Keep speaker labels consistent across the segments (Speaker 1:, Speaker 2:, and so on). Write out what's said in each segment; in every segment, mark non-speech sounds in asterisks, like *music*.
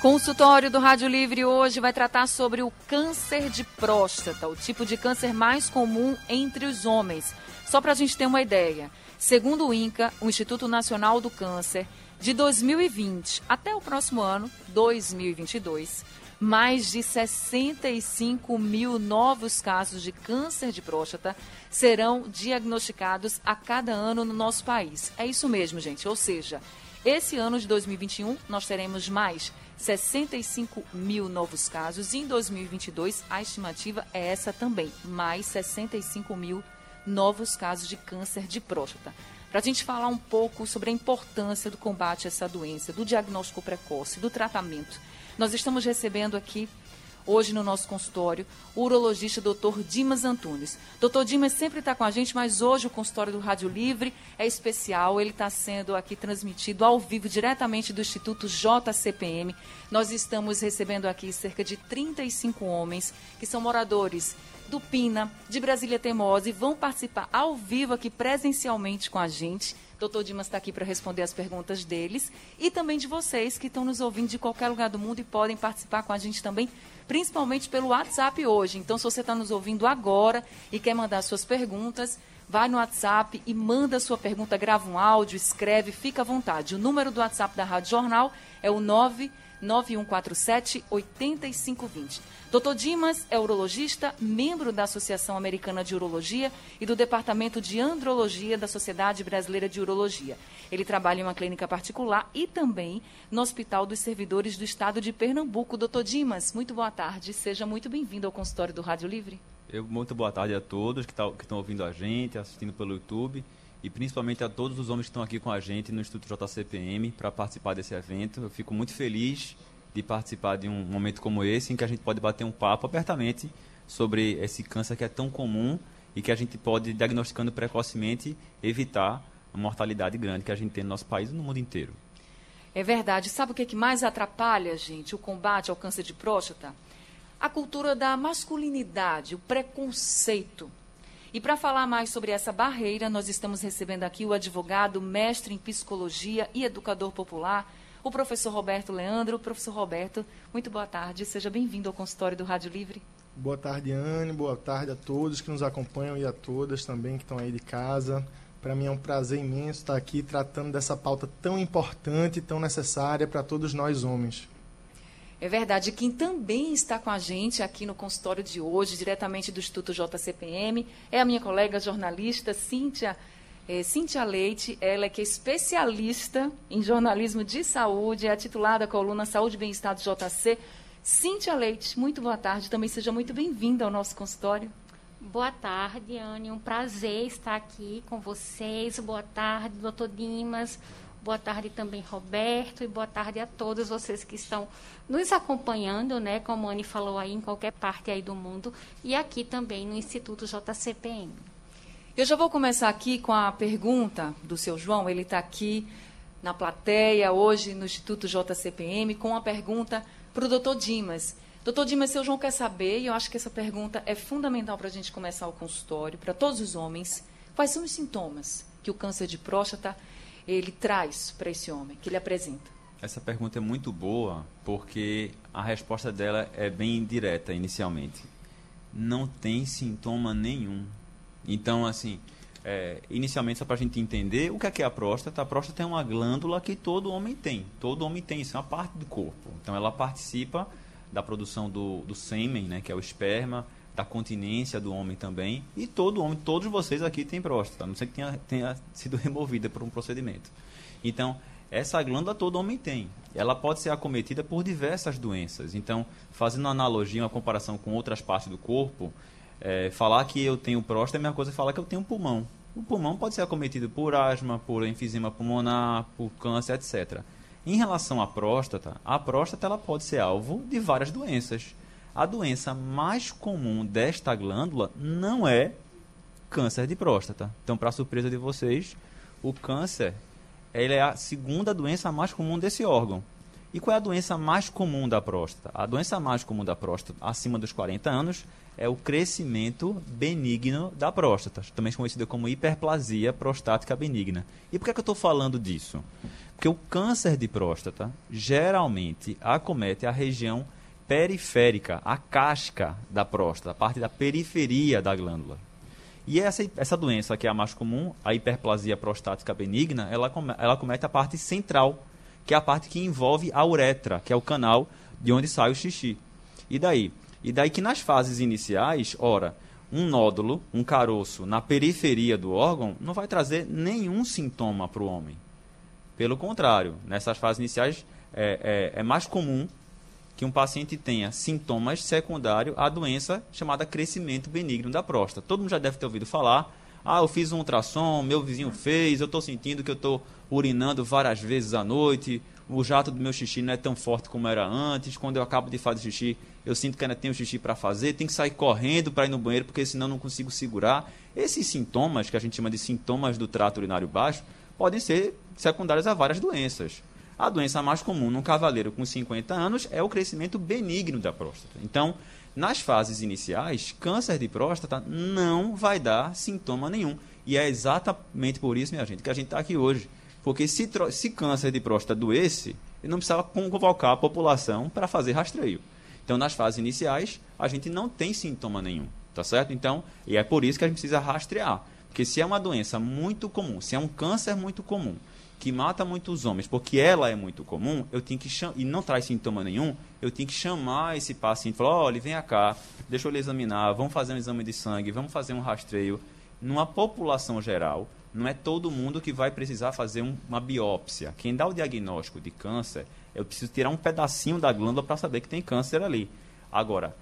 Speaker 1: Consultório do Rádio Livre hoje vai tratar sobre o câncer de próstata, o tipo de câncer mais comum entre os homens. Só para a gente ter uma ideia, segundo o INCA, o Instituto Nacional do Câncer, de 2020 até o próximo ano, 2022, mais de 65 mil novos casos de câncer de próstata serão diagnosticados a cada ano no nosso país. É isso mesmo, gente. Ou seja, esse ano de 2021 nós teremos mais 65 mil novos casos. E em 2022, a estimativa é essa também, mais 65 mil novos casos de câncer de próstata. Para a gente falar um pouco sobre a importância do combate a essa doença, do diagnóstico precoce, do tratamento, nós estamos recebendo aqui hoje no nosso consultório, o urologista Dr. Dimas Antunes. Dr. Dimas sempre está com a gente, mas hoje o consultório do Rádio Livre é especial. Ele está sendo aqui transmitido ao vivo, diretamente do Instituto JCPM. Nós estamos recebendo aqui cerca de 35 homens que são moradores do Pina, de Brasília Teimosa, e vão participar ao vivo aqui presencialmente com a gente. Doutor Dimas está aqui para responder as perguntas deles e também de vocês que estão nos ouvindo de qualquer lugar do mundo e podem participar com a gente também principalmente pelo WhatsApp hoje. Então, se você está nos ouvindo agora e quer mandar suas perguntas, vai no WhatsApp e manda sua pergunta, grava um áudio, escreve, fica à vontade. O número do WhatsApp da Rádio Jornal é o 9 9147 8520. Dr. Dimas é urologista, membro da Associação Americana de Urologia e do Departamento de Andrologia da Sociedade Brasileira de Urologia. Ele trabalha em uma clínica particular e também no Hospital dos Servidores do Estado de Pernambuco. Dr. Dimas, muito boa tarde. Seja muito bem-vindo ao consultório do Rádio Livre.
Speaker 2: Eu, muito boa tarde a todos que tá, estão ouvindo a gente, assistindo pelo YouTube e principalmente a todos os homens que estão aqui com a gente no Instituto JCPM para participar desse evento. Eu fico muito feliz de participar de um momento como esse, em que a gente pode bater um papo abertamente sobre esse câncer que é tão comum e que a gente pode, diagnosticando precocemente, evitar a mortalidade grande que a gente tem no nosso país e no mundo inteiro.
Speaker 1: É verdade. Sabe o que, é que mais atrapalha, gente, o combate ao câncer de próstata? A cultura da masculinidade, o preconceito. E para falar mais sobre essa barreira, nós estamos recebendo aqui o advogado, mestre em psicologia e educador popular, o professor Roberto Leandro. Professor Roberto, muito boa tarde. Seja bem-vindo ao consultório do Rádio Livre.
Speaker 3: Boa tarde, Anne. Boa tarde a todos que nos acompanham e a todas também que estão aí de casa. Para mim é um prazer imenso estar aqui tratando dessa pauta tão importante e tão necessária para todos nós homens.
Speaker 1: É verdade. Quem também está com a gente aqui no consultório de hoje, diretamente do Instituto JCPM, é a minha colega jornalista Cíntia, é, Cíntia Leite. Ela é que é especialista em jornalismo de saúde, é a titular da coluna Saúde e Bem-Estar do JC. Cíntia Leite, muito boa tarde. Também seja muito bem-vinda ao nosso consultório.
Speaker 4: Boa tarde, Anne. Um prazer estar aqui com vocês. Boa tarde, doutor Dimas. Boa tarde também, Roberto, e boa tarde a todos vocês que estão nos acompanhando, né, como a Anne falou aí, em qualquer parte aí do mundo, e aqui também no Instituto JCPM.
Speaker 1: Eu já vou começar aqui com a pergunta do seu João, ele está aqui na plateia hoje no Instituto JCPM com a pergunta para o doutor Dimas. Doutor Dimas, seu João quer saber, e eu acho que essa pergunta é fundamental para a gente começar o consultório, para todos os homens, quais são os sintomas que o câncer de próstata ele traz para esse homem, que ele apresenta?
Speaker 2: Essa pergunta é muito boa, porque a resposta dela é bem direta inicialmente. Não tem sintoma nenhum. Então, assim, é, inicialmente, só para a gente entender o que é, que é a próstata, a próstata é uma glândula que todo homem tem. Todo homem tem, isso é uma parte do corpo. Então, ela participa da produção do, do sêmen, né, que é o esperma, da continência do homem também. E todo homem, todos vocês aqui têm próstata, a não sei que tenha, tenha sido *laughs* removida por um procedimento. Então, essa glândula todo homem tem. Ela pode ser acometida por diversas doenças. Então, fazendo uma analogia, uma comparação com outras partes do corpo, é, falar que eu tenho próstata é a mesma coisa que falar que eu tenho pulmão. O pulmão pode ser acometido por asma, por enfisema pulmonar, por câncer, etc. Em relação à próstata, a próstata ela pode ser alvo de várias doenças. A doença mais comum desta glândula não é câncer de próstata. Então, para surpresa de vocês, o câncer ele é a segunda doença mais comum desse órgão. E qual é a doença mais comum da próstata? A doença mais comum da próstata acima dos 40 anos é o crescimento benigno da próstata, também conhecida como hiperplasia prostática benigna. E por que, é que eu estou falando disso? Porque o câncer de próstata geralmente acomete a região periférica, a casca da próstata, a parte da periferia da glândula. E essa, essa doença, que é a mais comum, a hiperplasia prostática benigna, ela, ela comete a parte central, que é a parte que envolve a uretra, que é o canal de onde sai o xixi. E daí? E daí que nas fases iniciais, ora, um nódulo, um caroço na periferia do órgão não vai trazer nenhum sintoma para o homem. Pelo contrário, nessas fases iniciais é, é, é mais comum que um paciente tenha sintomas secundários à doença chamada crescimento benigno da próstata. Todo mundo já deve ter ouvido falar. Ah, eu fiz um ultrassom, meu vizinho fez, eu estou sentindo que eu estou urinando várias vezes à noite, o jato do meu xixi não é tão forte como era antes, quando eu acabo de fazer xixi, eu sinto que ainda tenho xixi para fazer, tenho que sair correndo para ir no banheiro, porque senão não consigo segurar. Esses sintomas, que a gente chama de sintomas do trato urinário baixo, podem ser secundários a várias doenças. A doença mais comum num cavaleiro com 50 anos é o crescimento benigno da próstata. Então, nas fases iniciais, câncer de próstata não vai dar sintoma nenhum. E é exatamente por isso, minha gente, que a gente está aqui hoje. Porque se, se câncer de próstata doesse, ele não precisava convocar a população para fazer rastreio. Então, nas fases iniciais, a gente não tem sintoma nenhum, tá certo? Então, e é por isso que a gente precisa rastrear. Porque se é uma doença muito comum, se é um câncer muito comum, que mata muitos homens, porque ela é muito comum, eu tenho que e não traz sintoma nenhum, eu tenho que chamar esse paciente falar, olha, vem cá, deixa eu lhe examinar, vamos fazer um exame de sangue, vamos fazer um rastreio. Numa população geral, não é todo mundo que vai precisar fazer um, uma biópsia. Quem dá o diagnóstico de câncer, eu preciso tirar um pedacinho da glândula para saber que tem câncer ali. Agora,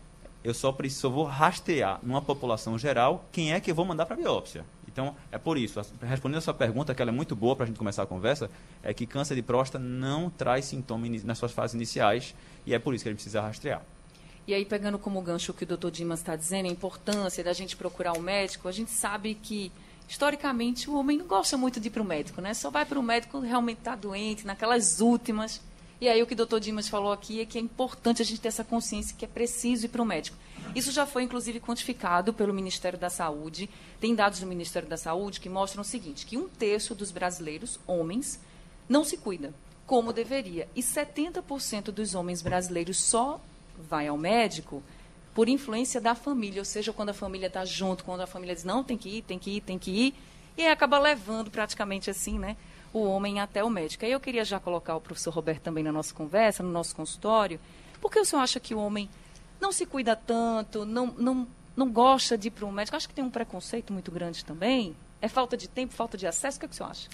Speaker 2: eu só preciso, vou rastrear numa população geral quem é que eu vou mandar para biópsia. Então, é por isso, respondendo a sua pergunta, que ela é muito boa para a gente começar a conversa, é que câncer de próstata não traz sintoma nas suas fases iniciais e é por isso que a gente precisa rastrear.
Speaker 1: E aí, pegando como gancho o que o doutor Dimas está dizendo, a importância da gente procurar um médico, a gente sabe que, historicamente, o homem não gosta muito de ir para o médico, né? Só vai para o médico realmente está doente, naquelas últimas. E aí, o que o doutor Dimas falou aqui é que é importante a gente ter essa consciência que é preciso ir para o médico. Isso já foi, inclusive, quantificado pelo Ministério da Saúde. Tem dados do Ministério da Saúde que mostram o seguinte, que um terço dos brasileiros, homens, não se cuida como deveria. E 70% dos homens brasileiros só vai ao médico por influência da família, ou seja, quando a família está junto, quando a família diz, não, tem que ir, tem que ir, tem que ir, e aí acaba levando praticamente assim, né, o homem até o médico. Aí eu queria já colocar o professor Roberto também na nossa conversa, no nosso consultório, por que o senhor acha que o homem não se cuida tanto, não, não, não gosta de ir para um médico. Acho que tem um preconceito muito grande também. É falta de tempo, falta de acesso? O que, é que o senhor acha?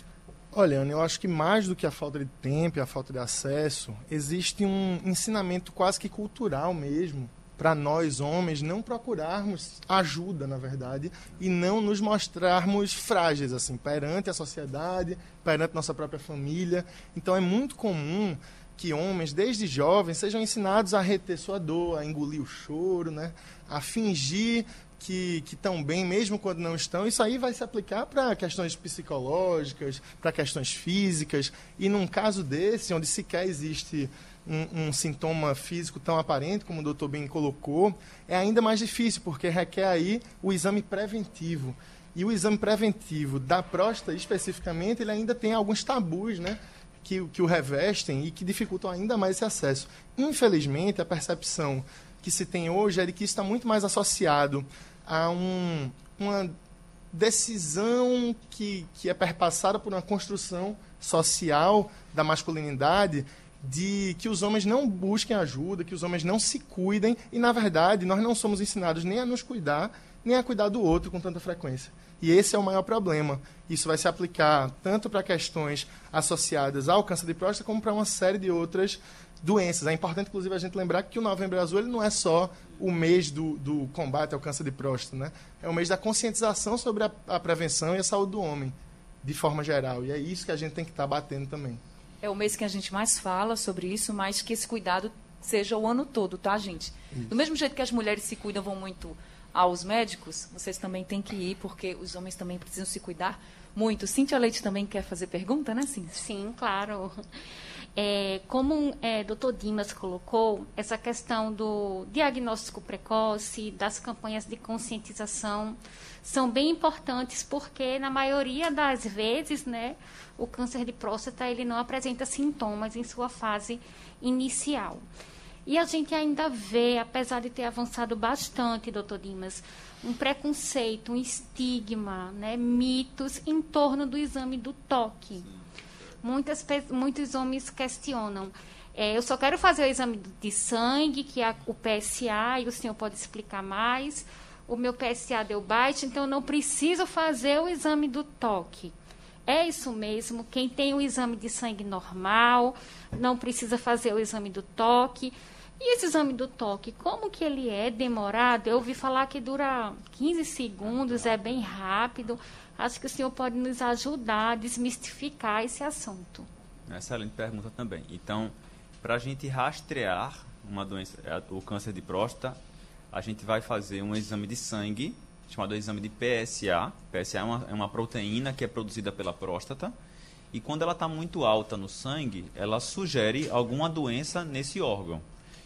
Speaker 3: Olha, Ana, eu acho que mais do que a falta de tempo e a falta de acesso, existe um ensinamento quase que cultural mesmo para nós homens não procurarmos ajuda, na verdade, e não nos mostrarmos frágeis assim perante a sociedade, perante nossa própria família. Então é muito comum que homens, desde jovens, sejam ensinados a reter sua dor, a engolir o choro, né? a fingir que estão bem, mesmo quando não estão. Isso aí vai se aplicar para questões psicológicas, para questões físicas. E num caso desse, onde sequer existe um, um, sintoma físico tão aparente, como o doutor bem colocou, é ainda mais difícil, porque requer aí o exame preventivo. E o exame preventivo da próstata, especificamente, ele ainda tem alguns tabus, né? que, que o revestem e que dificultam ainda mais esse acesso. Infelizmente, a percepção que se tem hoje é de que isso está muito mais associado a um, uma decisão que, que é perpassada por uma construção social da masculinidade de que os homens não busquem ajuda, que os homens não se cuidem e, na verdade, nós não somos ensinados nem a nos cuidar, nem a cuidar do outro com tanta frequência. E esse é o maior problema. Isso vai se aplicar tanto para questões associadas ao câncer de próstata, como para uma série de outras doenças. É importante, inclusive, a gente lembrar que o Novembro Azul ele não é só o mês do, do combate ao câncer de próstata, né? É o mês da conscientização sobre a, a, prevenção e a saúde do homem, de forma geral. E é isso que a gente tem que estar tá batendo também.
Speaker 1: É o mês que a gente mais fala sobre isso, mas que esse cuidado seja o ano todo, tá, gente? Isso. Do mesmo jeito que as mulheres se cuidam, vão muito aos médicos, vocês também têm que ir, porque os homens também precisam se cuidar muito. Cíntia Leite também quer fazer pergunta, né, Cíntia?
Speaker 4: Sim, claro. É, como é, doutor Dimas colocou, essa questão do diagnóstico precoce, das campanhas de conscientização, são bem importantes porque, na maioria das vezes, né, o câncer de próstata ele não apresenta sintomas em sua fase inicial. E a gente ainda vê, apesar de ter avançado bastante, doutor Dimas, um preconceito, um estigma, né, mitos em torno do exame do toque. Muitas, muitos homens questionam. É, eu só quero fazer o exame de sangue, que é o PSA, e o senhor pode explicar mais. O meu PSA deu baixo, então eu não preciso fazer o exame do toque. É isso mesmo. Quem tem o exame de sangue normal não precisa fazer o exame do toque. E esse exame do toque, como que ele é demorado? Eu ouvi falar que dura 15 segundos, é bem rápido. Acho que o senhor pode nos ajudar a desmistificar esse assunto.
Speaker 2: Excelente pergunta também. Então, para a gente rastrear uma doença, é, o câncer de próstata, a gente vai fazer um exame de sangue, chamado exame de PSA. PSA é uma, é uma proteína que é produzida pela próstata. E quando ela está muito alta no sangue, ela sugere alguma doença nesse órgão.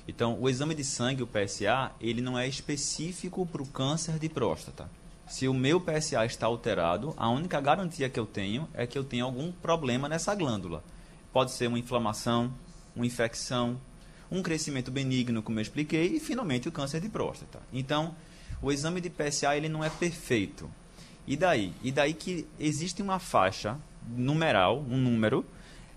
Speaker 2: Então, o exame de sangue, o PSA, ele não é específico para o câncer de próstata. Se o meu PSA está alterado, a única garantia que eu tenho é que eu tenho algum problema nessa glândula. Pode ser uma inflamação, uma infecção, um crescimento benigno, como eu expliquei, e finalmente o câncer de próstata. Então, o exame de PSA ele não é perfeito. E daí? E daí que existe uma faixa numeral, um número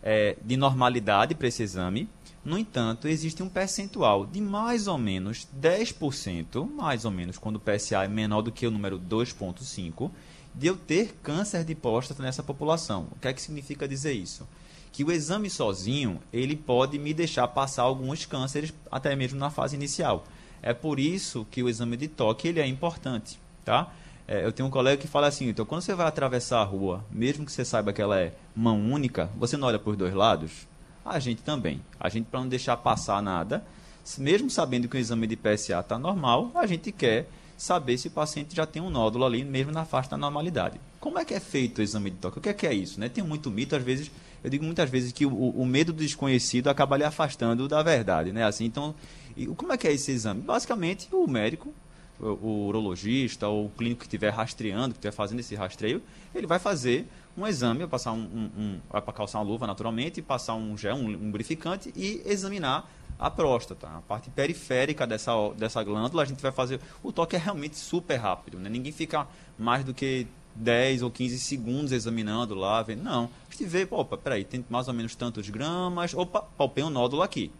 Speaker 2: é, de normalidade para esse exame, no entanto, existe um percentual de mais ou menos 10%, mais ou menos quando o PSA é menor do que o número 2,5%, de eu ter câncer de próstata nessa população. O que é que significa dizer isso? Que o exame sozinho, ele pode me deixar passar alguns cânceres, até mesmo na fase inicial. É por isso que o exame de toque ele é importante, tá? É, eu tenho um colega que fala assim, então quando você vai atravessar a rua, mesmo que você saiba que ela é mão única, você não olha para os dois lados? A gente também. A gente, para não deixar passar nada, mesmo sabendo que o exame de PSA está normal, a gente quer saber se o paciente já tem um nódulo ali, mesmo na faixa da normalidade. Como é que é feito o exame de toque? O que é, que é isso? Né? Tem muito mito, às vezes, eu digo muitas vezes que o, o medo do desconhecido acaba lhe afastando da verdade. Né? Assim, então, e, como é que é esse exame? Basicamente, o médico, o, urologista ou o clínico que estiver rastreando, que estiver fazendo esse rastreio, ele vai fazer um exame, passar um, um, um calçar uma luva naturalmente, passar um gel, um lubrificante e examinar a próstata, a parte periférica dessa, dessa glândula, a gente vai fazer. O toque é realmente super rápido, né? Ninguém fica mais do que 10 ou 15 segundos examinando lá, vendo. Não. A gente vê, opa, peraí, tem mais ou menos tantos gramas, opa, palpei um nódulo aqui.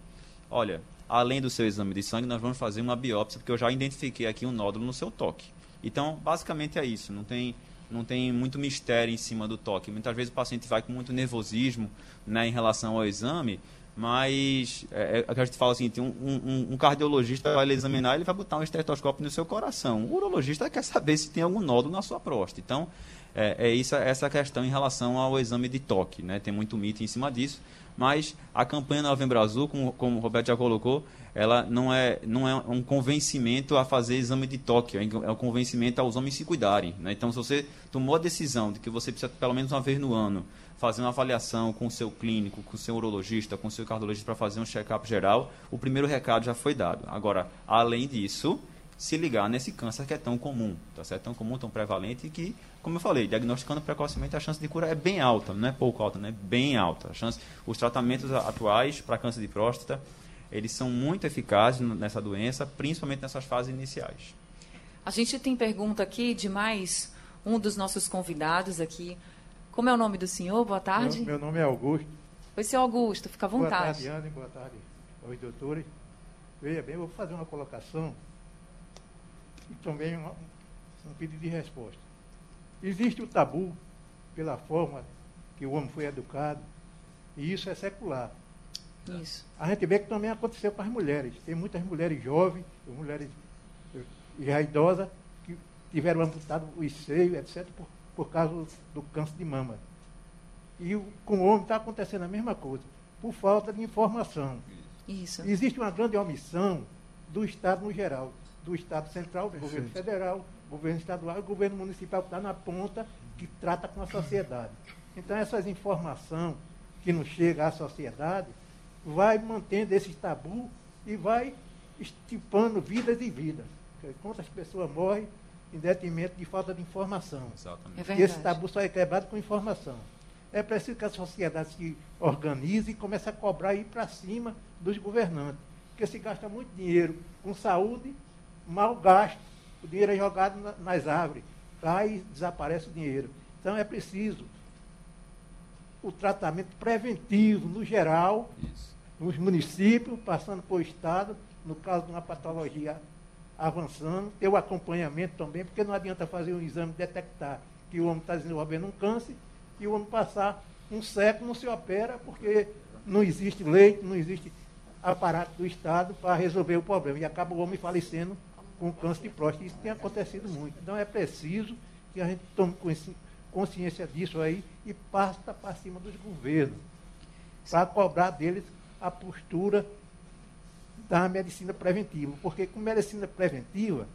Speaker 2: Olha, além do seu exame de sangue, nós vamos fazer uma biópsia, porque eu já identifiquei aqui um nódulo no seu toque. Então, basicamente é isso, não tem não tem muito mistério em cima do toque. Muitas vezes o paciente vai com muito nervosismo né, em relação ao exame, mas é, é, a gente fala assim, um, um, um, cardiologista vai lhe examinar, ele vai botar um estetoscópio no seu coração. O urologista quer saber se tem algum nódulo na sua próstata. Então, é, é isso, essa questão em relação ao exame de toque. Né? Tem muito mito em cima disso, mas a campanha Novembro Azul, como, como o Roberto já colocou, ela não é, não é um convencimento a fazer exame de toque, é um convencimento aos homens se cuidarem. Né? Então, se você tomou a decisão de que você precisa, pelo menos uma vez no ano, fazer uma avaliação com o seu clínico, com o seu urologista, com o seu cardiologista para fazer um check-up geral, o primeiro recado já foi dado. Agora, além disso, se ligar nesse câncer que é tão comum, tá certo? Tão comum, tão prevalente que, como eu falei, diagnosticando precocemente a chance de cura é bem alta, não é pouco alta, né? Bem alta. A chance, os tratamentos atuais para câncer de próstata eles são muito eficazes nessa doença, principalmente nessas fases iniciais.
Speaker 1: A gente tem pergunta aqui de mais um dos nossos convidados aqui. Como é o nome do senhor? Boa tarde.
Speaker 5: Meu, meu nome é Augusto.
Speaker 1: Oi, senhor Augusto, fica à vontade. Boa
Speaker 5: tarde, Anne. Boa tarde aos doutores. Veja bem, eu vou fazer uma colocação e também um, um pedido de resposta. Existe o tabu pela forma que o homem foi educado, e isso é secular. Isso. A gente vê que também aconteceu com as mulheres. Tem muitas mulheres jovens, mulheres já idosas, que tiveram amputado os seios, etc., por, por causa do câncer de mama. E com o homem está acontecendo a mesma coisa, por falta de informação. Isso. Existe uma grande omissão do Estado no geral, do Estado Central, do governo federal, governo estadual e governo municipal que está na ponta, que trata com a sociedade. Então, essas informações que não chegam à sociedade vai mantendo esse tabu e vai estipando vidas e vidas. Quantas pessoas morrem em detrimento de falta de informação.
Speaker 2: Exatamente.
Speaker 1: É
Speaker 5: e esse tabu só é quebrado com informação. É preciso que a sociedade se organize e comece a cobrar e ir para cima dos governantes. Porque se gasta muito dinheiro com saúde, mal gasto. O dinheiro é jogado na, nas árvores. Cai e desaparece o dinheiro. Então é preciso o tratamento preventivo, no geral,
Speaker 2: Isso.
Speaker 5: Nos municípios, passando por Estado, no caso de uma patologia avançando, ter o acompanhamento também, porque não adianta fazer um exame detectar que o homem está desenvolvendo um câncer e o homem passar um século não se opera, porque não existe leite, não existe aparato do Estado para resolver o problema. E acaba o homem falecendo com câncer de próstata. Isso tem acontecido muito. Então é preciso que a gente tome consci- consciência disso aí e passa para cima dos governos, para cobrar deles a postura da medicina preventiva. Porque com medicina preventiva,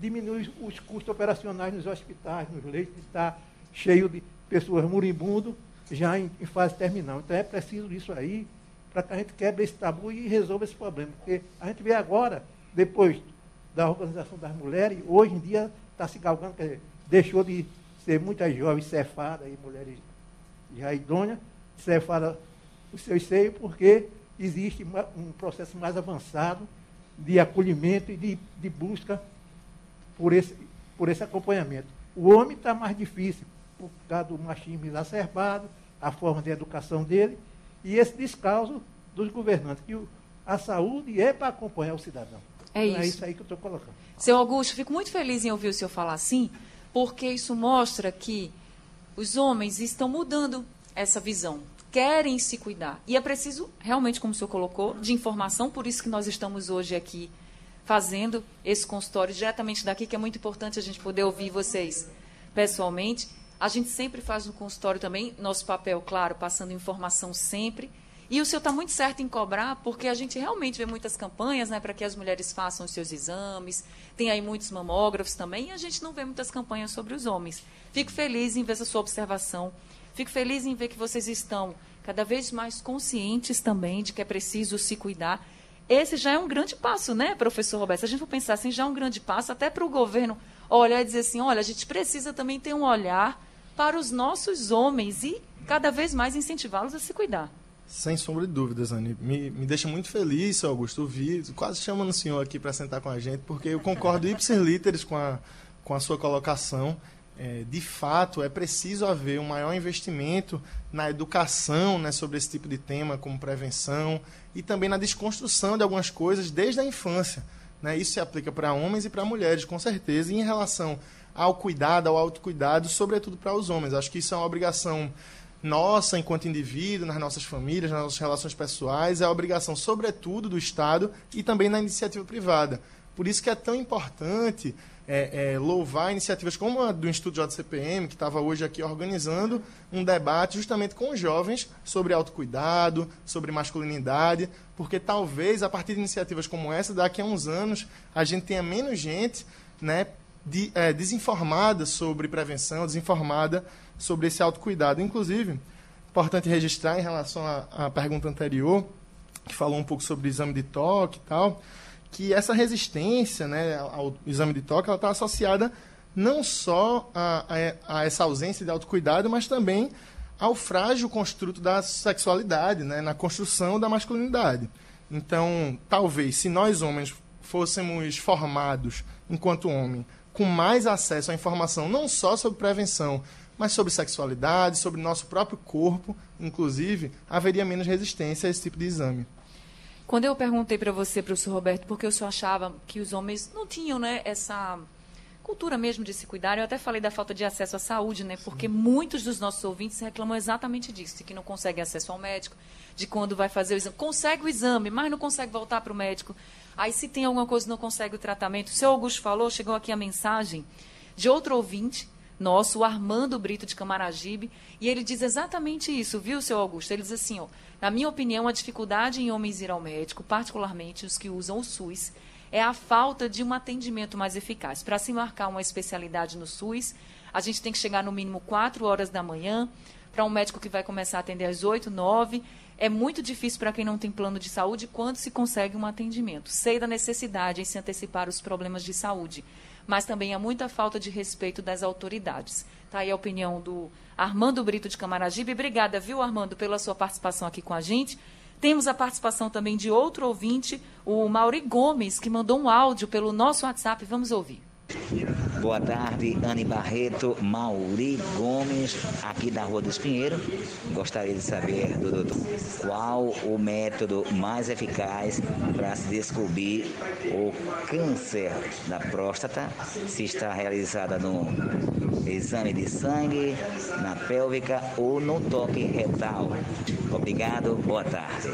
Speaker 5: diminui os custos operacionais nos hospitais, nos leitos, está cheio de pessoas moribundas já em, em fase terminal. Então é preciso isso aí para que a gente quebre esse tabu e resolva esse problema. Porque a gente vê agora, depois da organização das mulheres, hoje em dia está se galgando, quer dizer, deixou de ser muitas jovens cefadas e mulheres já idôneas, cefada os seus seios, porque existe um processo mais avançado de acolhimento e de, de busca por esse, por esse acompanhamento. O homem está mais difícil por causa do machismo exacerbado, a forma de educação dele e esse descaso dos governantes, que a saúde é para acompanhar o cidadão.
Speaker 1: É
Speaker 5: Então, é
Speaker 1: isso.
Speaker 5: isso aí que eu estou colocando.
Speaker 1: Seu Augusto, fico muito feliz em ouvir o senhor falar assim, porque isso mostra que os homens estão mudando essa visão, querem se cuidar. E é preciso, realmente, como o senhor colocou, de informação, por isso que nós estamos hoje aqui fazendo esse consultório diretamente daqui, que é muito importante a gente poder ouvir vocês pessoalmente. A gente sempre faz no consultório também, nosso papel, claro, passando informação sempre. E o senhor está muito certo em cobrar, porque a gente realmente vê muitas campanhas né, para que as mulheres façam os seus exames, tem aí muitos mamógrafos também, e a gente não vê muitas campanhas sobre os homens. Fico feliz em ver essa sua observação, fico feliz em ver que vocês estão cada vez mais conscientes também de que é preciso se cuidar. Esse já é um grande passo, né, professor Roberto? Se a gente for pensar assim, já é um grande passo até para o governo olhar e dizer assim, olha, a gente precisa também ter um olhar para os nossos homens e cada vez mais incentivá-los a se cuidar.
Speaker 3: Sem sombra de dúvidas, Anne. Me, me deixa muito feliz, seu Augusto, ouvir, quase chamando o senhor aqui para sentar com a gente, porque eu concordo ipsis literis com a, com a sua colocação. É, de fato, é preciso haver um maior investimento na educação né, sobre esse tipo de tema, como prevenção, e também na desconstrução de algumas coisas desde a infância. Né? Isso se aplica para homens e para mulheres, com certeza, e em relação ao cuidado, ao autocuidado, sobretudo para os homens. Acho que isso é uma obrigação nossa, enquanto indivíduo, nas nossas famílias, nas nossas relações pessoais, é a obrigação, sobretudo, do Estado e também na iniciativa privada. Por isso que é tão importante é, é, louvar iniciativas como a do Instituto JCPM, que estava hoje aqui organizando um debate justamente com os jovens sobre autocuidado, sobre masculinidade, porque talvez a partir de iniciativas como essa, daqui a uns anos, a gente tenha menos gente né, de, é, desinformada sobre prevenção, desinformada sobre esse autocuidado. Inclusive, importante registrar em relação à, à pergunta anterior, que falou um pouco sobre exame de toque e tal, que essa resistência né, ao exame de toque está associada não só a, a, a, essa ausência de autocuidado, mas também ao frágil construto da sexualidade, né, na construção da masculinidade. Então, talvez, se nós homens fôssemos formados enquanto homem, com mais acesso à informação, não só sobre prevenção, mas sobre sexualidade, sobre nosso próprio corpo, inclusive, haveria menos resistência a esse tipo de exame.
Speaker 1: Quando eu perguntei para você, professor Roberto, porque o senhor achava que os homens não tinham né, essa cultura mesmo de se cuidar, eu até falei da falta de acesso à saúde, né? Porque muitos dos nossos ouvintes reclamam exatamente disso, de que não conseguem acesso ao médico, de quando vai fazer o exame. Consegue o exame, mas não consegue voltar para o médico. Aí, se tem alguma coisa, não consegue o tratamento. O seu Augusto falou, chegou aqui a mensagem de outro ouvinte nosso, o Armando Brito de Camaragibe, e ele diz exatamente isso, viu, seu Augusto? Ele diz assim, ó, na minha opinião, a dificuldade em homens ir ao médico, particularmente os que usam o SUS, é a falta de um atendimento mais eficaz. Para se marcar uma especialidade no SUS, a gente tem que chegar no mínimo 4 horas da manhã, para um médico que vai começar a atender às 8, 9. É muito difícil para quem não tem plano de saúde quando se consegue um atendimento. Sei da necessidade em se antecipar os problemas de saúde, mas também há muita falta de respeito das autoridades. Está aí a opinião do Armando Brito de Camaragibe. Obrigada, viu, Armando, pela sua participação aqui com a gente. Temos a participação também de outro ouvinte, o Mauri Gomes, que mandou um áudio pelo nosso WhatsApp. Vamos ouvir.
Speaker 6: Boa tarde, Anne Barreto, Mauri Gomes, aqui da Rua dos Pinheiros. Gostaria de saber do doutor qual o método mais eficaz para se descobrir o câncer da próstata, se está realizada no exame de sangue, na pélvica ou no toque retal. Obrigado, boa tarde.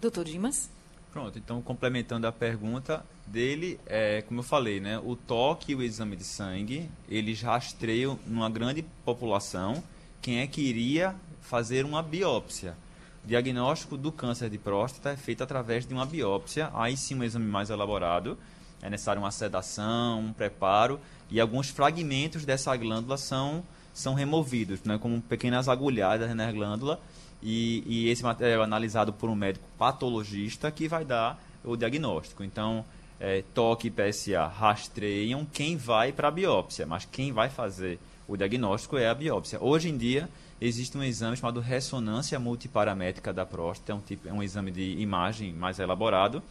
Speaker 1: Doutor Dimas?
Speaker 2: Pronto, então complementando a pergunta dele, é, como eu falei, né, o toque e o exame de sangue, eles rastreiam numa grande população quem é que iria fazer uma biópsia. O diagnóstico do câncer de próstata é feito através de uma biópsia, aí sim um exame mais elaborado, é necessário uma sedação, um preparo, e alguns fragmentos dessa glândula são, são removidos, né, como pequenas agulhadas na glândula, e, e, esse material é analisado por um médico patologista que vai dar o diagnóstico. Então, é, toque e PSA rastreiam quem vai para a biópsia, mas quem vai fazer o diagnóstico é a biópsia. Hoje em dia, existe um exame chamado ressonância multiparamétrica da próstata, é um, tipo, é um exame de imagem mais elaborado,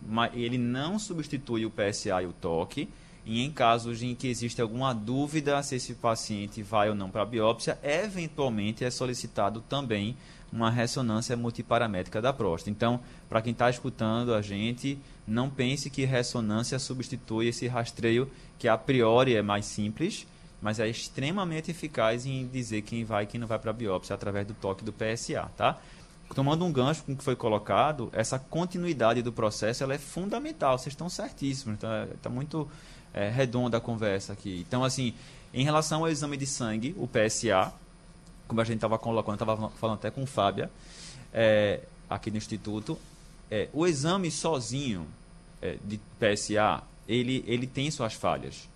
Speaker 2: mas ele não substitui o PSA e o toque, e em casos em que existe alguma dúvida se esse paciente vai ou não para a biópsia, eventualmente é solicitado também uma ressonância multiparamétrica da próstata. Então, para quem está escutando a gente, não pense que ressonância substitui esse rastreio que a priori é mais simples, mas é extremamente eficaz em dizer quem vai e quem não vai para a biópsia através do toque do PSA, tá? Tomando um gancho com o que foi colocado, essa continuidade do processo ela é fundamental. Vocês estão certíssimos, está tá muito é, redonda a conversa aqui. Então, assim, em relação ao exame de sangue, o PSA, como a gente estava colocando, estava falando até com Fábia, é, aqui no Instituto, é, o exame sozinho é, de PSA, ele, ele tem suas falhas.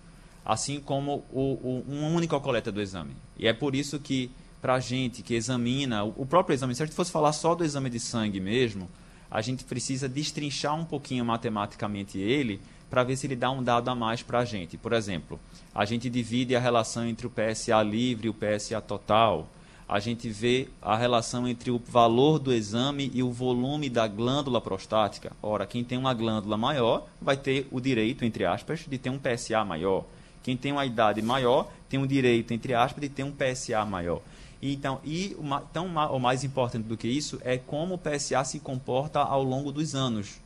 Speaker 2: Assim como o, o, uma única coleta do exame. E é por isso que, para a gente que examina, o, o próprio exame, se a gente fosse falar só do exame de sangue mesmo, a gente precisa destrinchar um pouquinho matematicamente ele para ver se ele dá um dado a mais para a gente. Por exemplo, a gente divide a relação entre o PSA livre e o PSA total. A gente vê a relação entre o valor do exame e o volume da glândula prostática. Ora, quem tem uma glândula maior vai ter o direito, entre aspas, de ter um PSA maior. Quem tem uma idade maior tem o direito, entre aspas, de ter um PSA maior. Então, e tão o mais importante do que isso é como o PSA se comporta ao longo dos anos.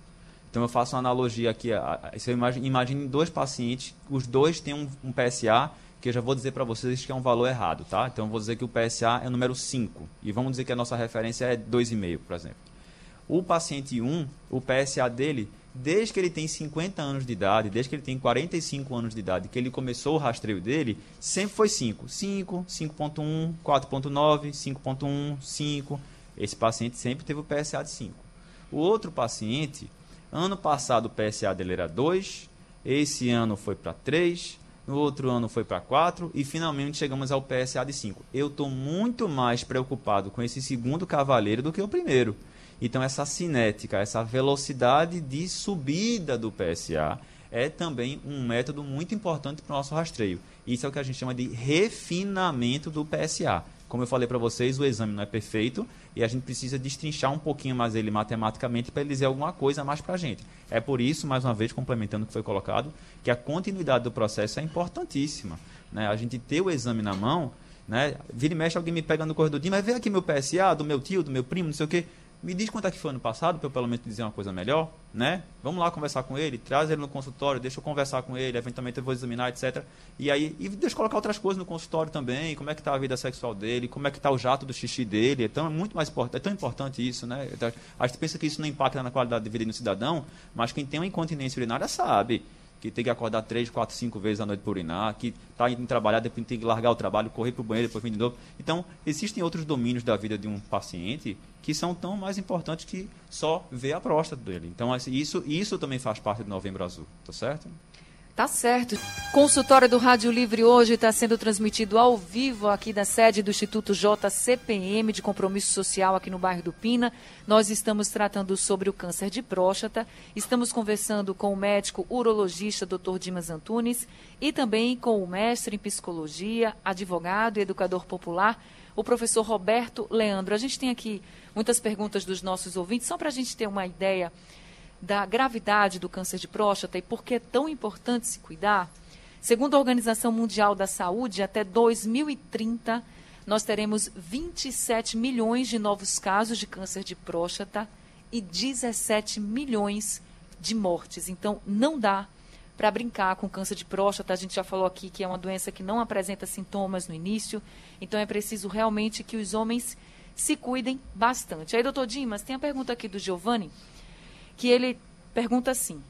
Speaker 2: Então eu faço uma analogia aqui. Você imagine, imagine dois pacientes, os dois têm um, um PSA, que eu já vou dizer para vocês que é um valor errado, tá? Então eu vou dizer que o PSA é o número 5. E vamos dizer que a nossa referência é 2,5, por exemplo. O paciente 1, o PSA dele, desde que ele tem 50 anos de idade, desde que ele tem 45 anos de idade, que ele começou o rastreio dele, sempre foi 5. 5, 5.1, 4.9, 5.1, 5. Esse paciente sempre teve o PSA de 5. O outro paciente, Ano passado o PSA dele era 2, esse ano foi para 3, no outro ano foi para 4 e finalmente chegamos ao PSA de 5. Eu estou muito mais preocupado com esse segundo cavaleiro do que o primeiro. Então, essa cinética, essa velocidade de subida do PSA é também um método muito importante para o nosso rastreio. Isso é o que a gente chama de refinamento do PSA. Como eu falei para vocês, o exame não é perfeito e a gente precisa destrinchar um pouquinho mais ele matematicamente para ele dizer alguma coisa mais para a gente. É por isso, mais uma vez, complementando o que foi colocado, que a continuidade do processo é importantíssima. Né? A gente ter o exame na mão, né? vira e mexe, alguém me pega no corredor, mas vê aqui meu PSA, do meu tio, do meu primo, não sei o quê. Me diz quanto é que foi ano passado, para eu pelo menos dizer uma coisa melhor, né? Vamos lá conversar com ele, traz ele no consultório, deixa eu conversar com ele, eventualmente eu vou examinar, etc. E aí, e deixa eu colocar outras coisas no consultório também, como é que está a vida sexual dele, como é que está o jato do xixi dele. Então é muito mais é tão importante isso, né? A gente pensa que isso não impacta na qualidade de vida do cidadão, mas quem tem uma incontinência urinária sabe. Que tem que acordar três, quatro, cinco vezes à noite por urinar, que está indo trabalhar, depois tem que largar o trabalho, correr para o banheiro, depois vir de novo. Então, existem outros domínios da vida de um paciente que são tão mais importantes que só ver a próstata dele. Então, assim, isso, isso também faz parte do Novembro Azul, tá certo?
Speaker 1: Tá certo. Consultório do Rádio Livre hoje está sendo transmitido ao vivo aqui da sede do Instituto JCPM de Compromisso Social aqui no bairro do Pina. Nós estamos tratando sobre o câncer de próstata. Estamos conversando com o médico urologista Dr. Dimas Antunes e também com o mestre em psicologia, advogado e educador popular, o professor Roberto Leandro. A gente tem aqui muitas perguntas dos nossos ouvintes, só para a gente ter uma ideia da gravidade do câncer de próstata e por que é tão importante se cuidar, segundo a Organização Mundial da Saúde, até 2030 nós teremos 27 milhões de novos casos de câncer de próstata e 17 milhões de mortes. Então, não dá para brincar com câncer de próstata. A gente já falou aqui que é uma doença que não apresenta sintomas no início. Então, é preciso realmente que os homens se cuidem bastante. Aí, doutor Dimas, tem a pergunta aqui do Giovanni que ele pergunta assim: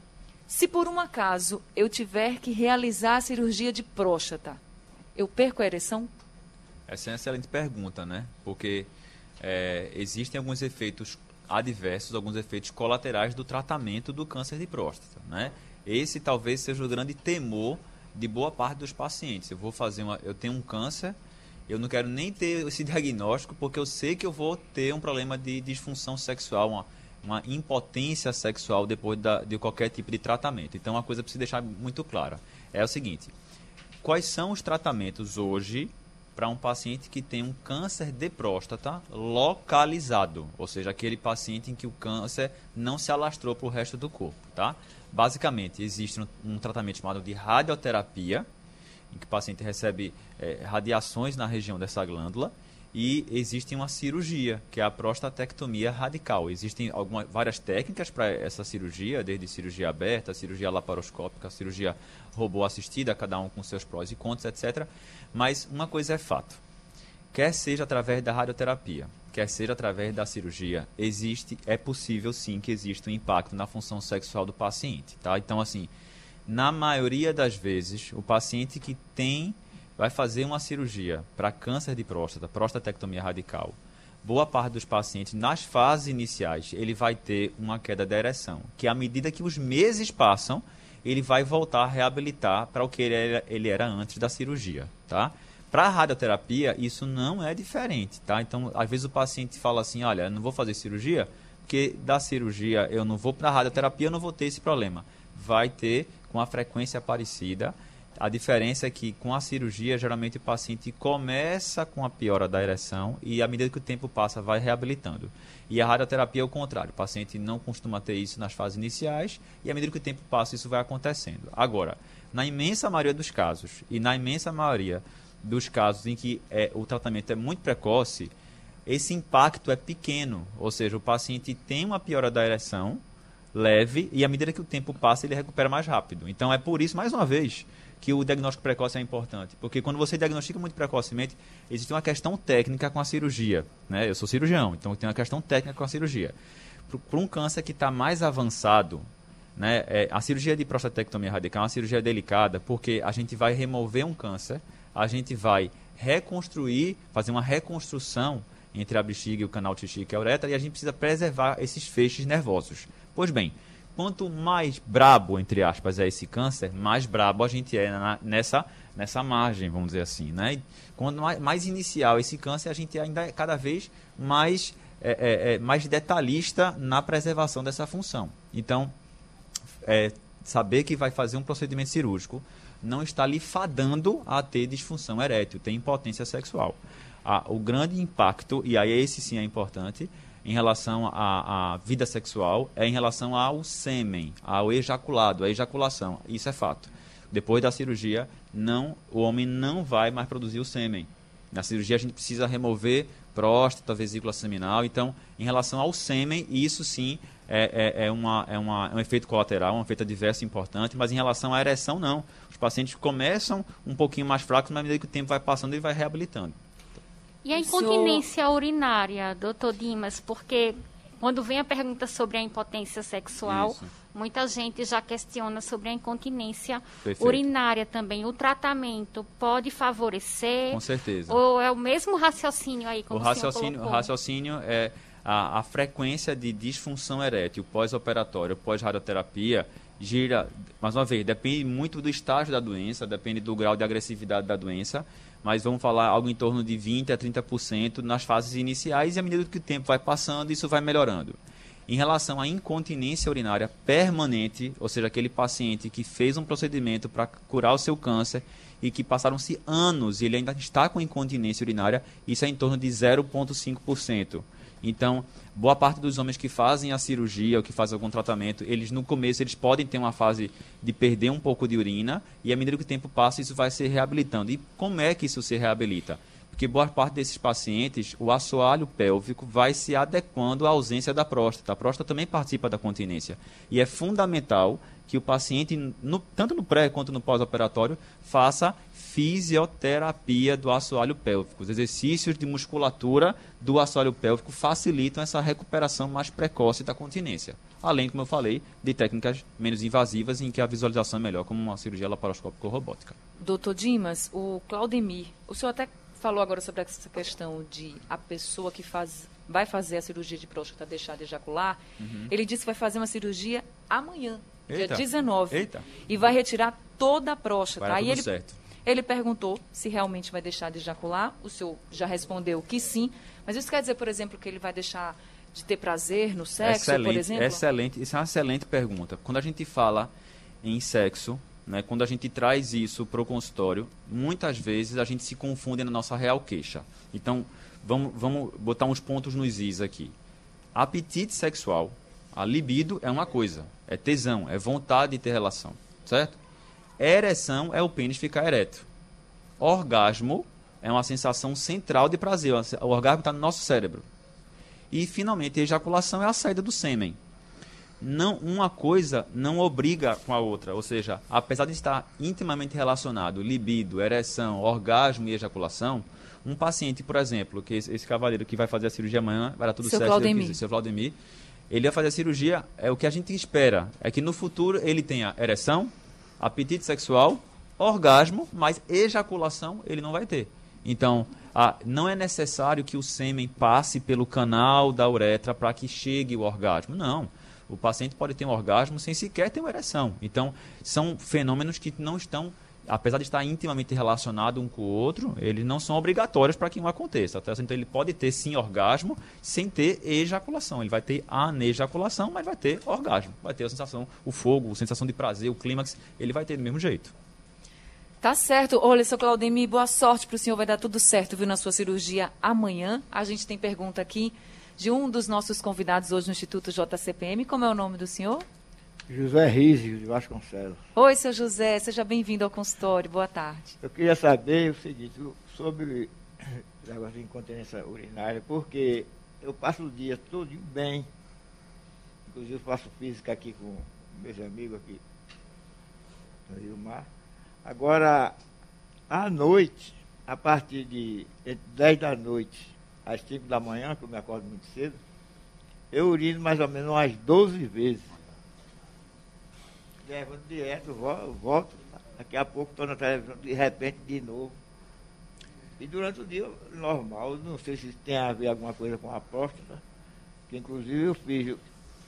Speaker 1: se por um acaso eu tiver que realizar a cirurgia de próstata, eu perco a ereção?
Speaker 2: Essa é uma excelente pergunta, né? Porque é, existem alguns efeitos adversos, alguns efeitos colaterais do tratamento do câncer de próstata, né? Esse talvez seja o grande temor de boa parte dos pacientes. Eu vou fazer uma, eu tenho um câncer, eu não quero nem ter esse *laughs* diagnóstico porque eu sei que eu vou ter um problema de disfunção sexual, uma, uma impotência sexual depois da, de qualquer tipo de tratamento. Então, uma coisa precisa deixar muito clara. É o seguinte, quais são os tratamentos hoje para um paciente que tem um câncer de próstata localizado, ou seja, aquele paciente em que o câncer não se alastrou para o resto do corpo, tá? Basicamente, existe um, um, tratamento chamado de radioterapia, em que o paciente recebe é, radiações na região dessa glândula, e existe uma cirurgia, que é a prostatectomia radical. Existem algumas, várias técnicas para essa cirurgia, desde cirurgia aberta, cirurgia laparoscópica, cirurgia robô assistida, cada um com seus prós e contras, etc. Mas uma coisa é fato. Quer seja através da radioterapia, quer seja através da cirurgia, existe, é possível sim que exista um impacto na função sexual do paciente, tá? Então assim, na maioria das vezes, o paciente que tem vai fazer uma cirurgia para câncer de próstata, prostatectomia radical, boa parte dos pacientes, nas fases iniciais, ele vai ter uma queda da ereção, que à medida que os meses passam, ele vai voltar a reabilitar para o que ele era, ele era antes da cirurgia, tá? Para a radioterapia, isso não é diferente, tá? Então, às vezes o paciente fala assim, olha, eu não vou fazer cirurgia, porque da cirurgia eu não vou para a radioterapia, eu não vou ter esse problema. Vai ter com a frequência parecida, a diferença é que com a cirurgia, geralmente o paciente começa com a piora da ereção e à medida que o tempo passa, vai reabilitando. E a radioterapia é o contrário. O paciente não costuma ter isso nas fases iniciais e à medida que o tempo passa, isso vai acontecendo. Agora, na imensa maioria dos casos e na imensa maioria dos casos em que é, o tratamento é muito precoce, esse impacto é pequeno. Ou seja, o paciente tem uma piora da ereção leve e à medida que o tempo passa, ele recupera mais rápido. Então é por isso, mais uma vez, que o diagnóstico precoce é importante. Porque quando você diagnostica muito precocemente, existe uma questão técnica com a cirurgia. Né? Eu sou cirurgião, então tem uma questão técnica com a cirurgia. Para um câncer que está mais avançado, né, é, a cirurgia de prostatectomia radical é uma cirurgia delicada, porque a gente vai remover um câncer, a gente vai reconstruir, fazer uma reconstrução entre a bexiga e o canal testículo e a uretra, e a gente precisa preservar esses feixes nervosos. Pois bem, quanto mais brabo, entre aspas, é esse câncer, mais brabo a gente é na, nessa, nessa margem, vamos dizer assim. Né? E quanto mais, mais, inicial esse câncer, a gente ainda é cada vez mais, é, é, é, mais detalhista na preservação dessa função. Então, é, saber que vai fazer um procedimento cirúrgico não está lhe fadando a ter disfunção erétil, ter impotência sexual. Ah, o grande impacto, e aí esse sim é importante, em relação à, à, vida sexual é em relação ao sêmen, ao ejaculado, à ejaculação. Isso é fato. Depois da cirurgia, não, o homem não vai mais produzir o sêmen. Na cirurgia a gente precisa remover próstata, vesícula seminal. Então, em relação ao sêmen, isso sim é, é, é, uma, é, uma, é um efeito colateral, um efeito adverso importante, mas em relação à ereção, não. Os pacientes começam um pouquinho mais fracos, mas à medida que o tempo vai passando, ele vai reabilitando.
Speaker 4: E a incontinência senhor... urinária, doutor Dimas, porque quando vem a pergunta sobre a impotência sexual, Isso. Muita gente já questiona sobre a incontinência
Speaker 2: Perfeito.
Speaker 4: urinária também. O tratamento pode favorecer?
Speaker 2: Com certeza.
Speaker 4: Ou é o mesmo raciocínio aí,
Speaker 2: O
Speaker 4: como o,
Speaker 2: raciocínio, o
Speaker 4: colocou?
Speaker 2: raciocínio é a, a frequência de disfunção erétil pós-operatório, pós-radioterapia, gira, mais uma vez, depende muito do estágio da doença, depende do grau de agressividade da doença, mas vamos falar algo em torno de 20% a 30% nas fases iniciais e à medida que o tempo vai passando, isso vai melhorando. Em relação à incontinência urinária permanente, ou seja, aquele paciente que fez um procedimento para curar o seu câncer e que passaram-se anos e ele ainda está com incontinência urinária, isso é em torno de 0,5%. Então, boa parte dos homens que fazem a cirurgia ou que fazem algum tratamento, eles no começo eles podem ter uma fase de perder um pouco de urina e à medida que o tempo passa isso vai se reabilitando. E como é que isso se reabilita? Porque boa parte desses pacientes, o assoalho pélvico vai se adequando à ausência da próstata. A próstata também participa da continência. E é fundamental que o paciente, no- tanto no pré quanto no pós-operatório, faça fisioterapia do assoalho pélvico. Os exercícios de musculatura do assoalho pélvico facilitam essa recuperação mais precoce da continência. Além, como eu falei, de técnicas menos invasivas em que a visualização é melhor, como uma cirurgia laparoscópica ou robótica.
Speaker 1: Doutor Dimas, o Claudemir, o senhor até falou agora sobre essa questão de a pessoa que faz, vai fazer a cirurgia de próstata deixar de ejacular. Ele disse que vai fazer uma cirurgia amanhã, dia.
Speaker 2: Eita.
Speaker 1: 19.
Speaker 2: Eita.
Speaker 1: E vai retirar toda a próstata. Aí
Speaker 2: tudo
Speaker 1: ele,
Speaker 2: certo.
Speaker 1: ele perguntou se realmente vai deixar de ejacular. O senhor já respondeu que sim. Mas isso quer dizer, por exemplo, que ele vai deixar de ter prazer no sexo, por
Speaker 2: excelente,
Speaker 1: exemplo?
Speaker 2: excelente. Isso é uma excelente pergunta. Quando a gente fala em sexo, né, quando a gente traz isso para o consultório, muitas vezes a gente se confunde na nossa real queixa. Então, vamos, vamos botar uns pontos nos is aqui. Apetite sexual, a libido é uma coisa, é tesão, é vontade de ter relação, certo? Ereção é o pênis ficar ereto. Orgasmo é uma sensação central de prazer. O orgasmo está no nosso cérebro. E, finalmente, a ejaculação é a saída do sêmen. Não, uma coisa não obriga com a outra. Ou seja, apesar de estar intimamente relacionado, libido, ereção, orgasmo e ejaculação, um paciente, por exemplo, que esse, esse cavaleiro que vai fazer a cirurgia amanhã, vai dar tudo
Speaker 1: Seu
Speaker 2: certo,
Speaker 1: Claudemir.
Speaker 2: seu Claudemir, ele vai fazer a cirurgia, é o que a gente espera, é que no futuro ele tenha ereção, apetite sexual, orgasmo, mas ejaculação ele não vai ter. Então, ah, não é necessário que o sêmen passe pelo canal da uretra para que chegue o orgasmo. Não. O paciente pode ter um orgasmo sem sequer ter uma ereção. Então, são fenômenos que não estão, apesar de estar intimamente relacionados um com o outro, eles não são obrigatórios para que um aconteça. Tá? Então, ele pode ter sim orgasmo sem ter ejaculação. Ele vai ter anejaculação, mas vai ter orgasmo. Vai ter a sensação, o fogo, a sensação de prazer, o clímax, ele vai ter do mesmo jeito.
Speaker 1: Tá certo. Olha, seu Claudemir, boa sorte para o senhor. Vai dar tudo certo, viu, na sua cirurgia amanhã. A gente tem pergunta aqui de um dos nossos convidados hoje no Instituto JCPM. Como é o nome do senhor?
Speaker 7: José Rizio de Vasconcelos.
Speaker 1: Oi, seu José. Seja bem-vindo ao consultório. Boa tarde.
Speaker 7: Eu queria saber o seguinte, sobre o *coughs* negócio de incontinência urinária, porque eu passo o dia todo bem, inclusive faço física aqui com meus amigos aqui no Rio Mar. Agora, à noite, a partir de entre 10 da noite às 5 da manhã, que eu me acordo muito cedo, eu urino mais ou menos umas 12 vezes. Levanto direto, vol- volto, daqui a pouco estou na televisão, de repente de novo. E durante o dia, normal, não sei se tem a ver alguma coisa com a próstata, que inclusive eu fiz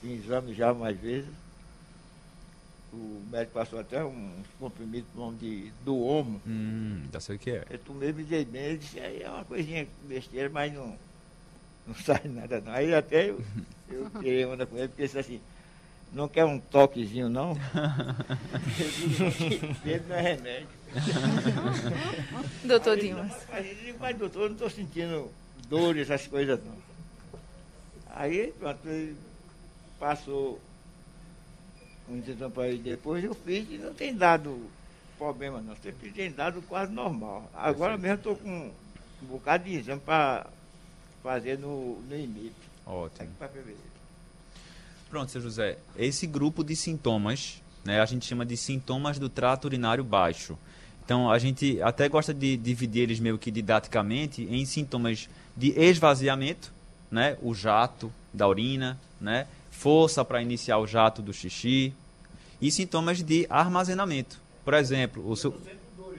Speaker 7: um exame já mais vezes. O médico passou até uns comprimidos com nome de do homo.
Speaker 2: Hum, já sei o que é.
Speaker 7: Eu tomei, me dei bem, ele disse, aí é uma coisinha besteira, mas não, não *laughs* sai nada não. Aí até eu, eu tirei onda com ele, porque disse assim, não quer um toquezinho não? disse, *laughs* ele não é remédio.
Speaker 1: Doutor
Speaker 7: Aí,
Speaker 1: Dimas.
Speaker 7: Mas, eu digo, mas doutor, eu não estou sentindo dor, essas coisas não. Aí, pronto, ele passou um exame para ele depois, eu fiz e não tem dado problema não, sempre tem dado quase normal. Agora mesmo estou com um bocado de exame para fazer no, no IMIP,
Speaker 2: Ótimo.
Speaker 7: aqui para fevereiro.
Speaker 2: Pronto, seu José. Esse grupo de sintomas, né, a gente chama de sintomas do trato urinário baixo. Então, a gente até gosta de dividir eles meio que didaticamente em sintomas de esvaziamento, né, o jato da urina, né, força para iniciar o jato do xixi e sintomas de armazenamento. Por exemplo, o seu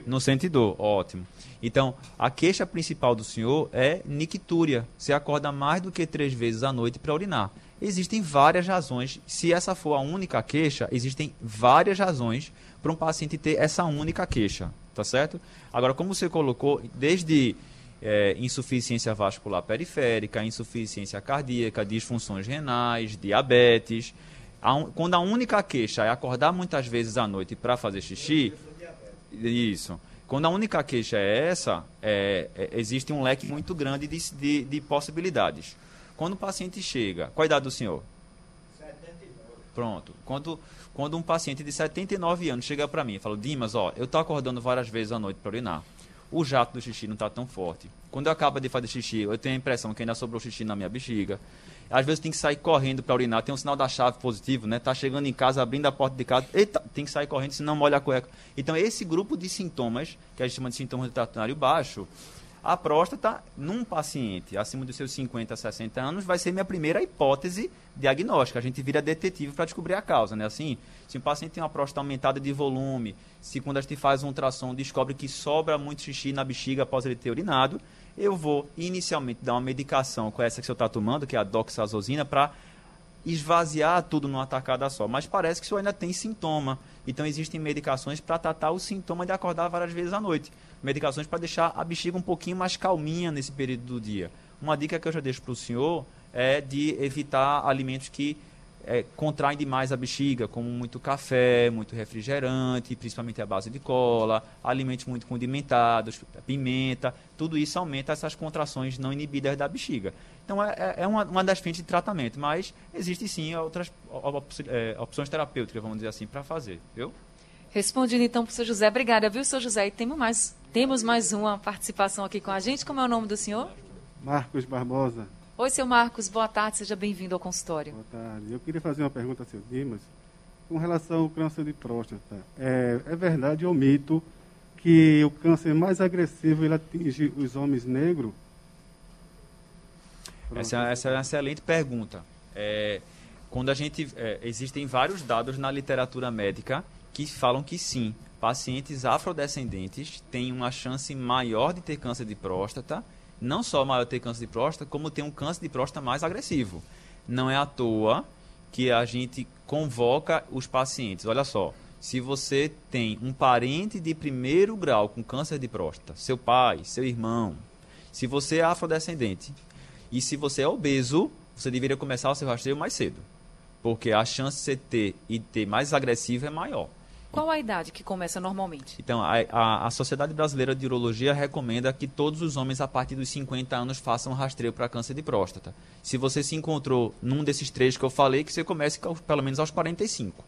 Speaker 2: não sente dor, ótimo. Então, a queixa principal do senhor é nictúria. Você acorda mais do que três vezes à noite para urinar. Existem várias razões. Se essa for a única queixa, existem várias razões para um paciente ter essa única queixa, tá certo? Agora, como você colocou, desde é, insuficiência vascular periférica, insuficiência cardíaca, disfunções renais, diabetes. A un... Quando a única queixa é acordar muitas vezes à noite para fazer xixi, isso. Quando a única queixa é essa, é, é, existe um leque muito grande de, de, de, possibilidades. Quando o paciente chega, qual a idade do senhor? 79. Pronto. Quando, quando um paciente de 79 anos chega para mim e fala, Dimas, ó, eu estou acordando várias vezes à noite para urinar. O jato do xixi não está tão forte. Quando eu acabo de fazer xixi, eu tenho a impressão que ainda sobrou xixi na minha bexiga. Às vezes tem que sair correndo para urinar, tem um sinal da chave positivo, né? Tá chegando em casa, abrindo a porta de casa, eita, tem que sair correndo, senão molha a cueca. Então, esse grupo de sintomas, que a gente chama de sintomas do trato urinário baixo, a próstata, num paciente acima dos seus 50, 60 anos, vai ser minha primeira hipótese diagnóstica. A gente vira detetive para descobrir a causa, né? Assim, se um paciente tem uma próstata aumentada de volume, se quando a gente faz um ultrassom descobre que sobra muito xixi na bexiga após ele ter urinado, eu vou inicialmente dar uma medicação com essa que o senhor está tomando, que é a doxazosina, para esvaziar tudo numa tacada só. Mas parece que o senhor ainda tem sintoma. Então existem medicações para tratar o sintoma de acordar várias vezes à noite. Medicações para deixar a bexiga um pouquinho mais calminha nesse período do dia. Uma dica que eu já deixo para o senhor é de evitar alimentos que é, contraem demais a bexiga, como muito café, muito refrigerante, principalmente a base de cola, alimentos muito condimentados, pimenta, tudo isso aumenta essas contrações não inibidas da bexiga. Então é, é, é uma, uma, das frentes de tratamento, mas existe sim outras op é, opções terapêuticas, vamos dizer assim, para fazer, viu?
Speaker 1: Respondendo então para o seu José, obrigada, viu, seu José? E temos mais, temos mais uma participação aqui com a gente. Como é o nome do senhor?
Speaker 8: Marcos Barbosa.
Speaker 1: Oi, seu Marcos, boa tarde, seja bem-vindo ao consultório.
Speaker 8: Boa tarde. Eu queria fazer uma pergunta ao seu Dimas com relação ao câncer de próstata. É, é verdade ou mito que o câncer mais agressivo ele atinge os homens negros?
Speaker 2: Essa, essa, é uma excelente pergunta. É, quando a gente é, existem vários dados na literatura médica que falam que sim, pacientes afrodescendentes têm uma chance maior de ter câncer de próstata não só maior ter câncer de próstata, como ter um câncer de próstata mais agressivo. Não é à toa que a gente convoca os pacientes. Olha só, se você tem um parente de primeiro grau com câncer de próstata, seu pai, seu irmão, se você é afrodescendente e se você é obeso, você deveria começar o seu rastreio mais cedo. Porque a chance de você ter e ter mais agressivo é maior.
Speaker 1: Qual a idade que começa normalmente?
Speaker 2: Então, a, a, a, Sociedade Brasileira de Urologia recomenda que todos os homens a partir dos 50 anos façam rastreio para câncer de próstata. Se você se encontrou num desses três que eu falei, que você comece pelo menos aos 45.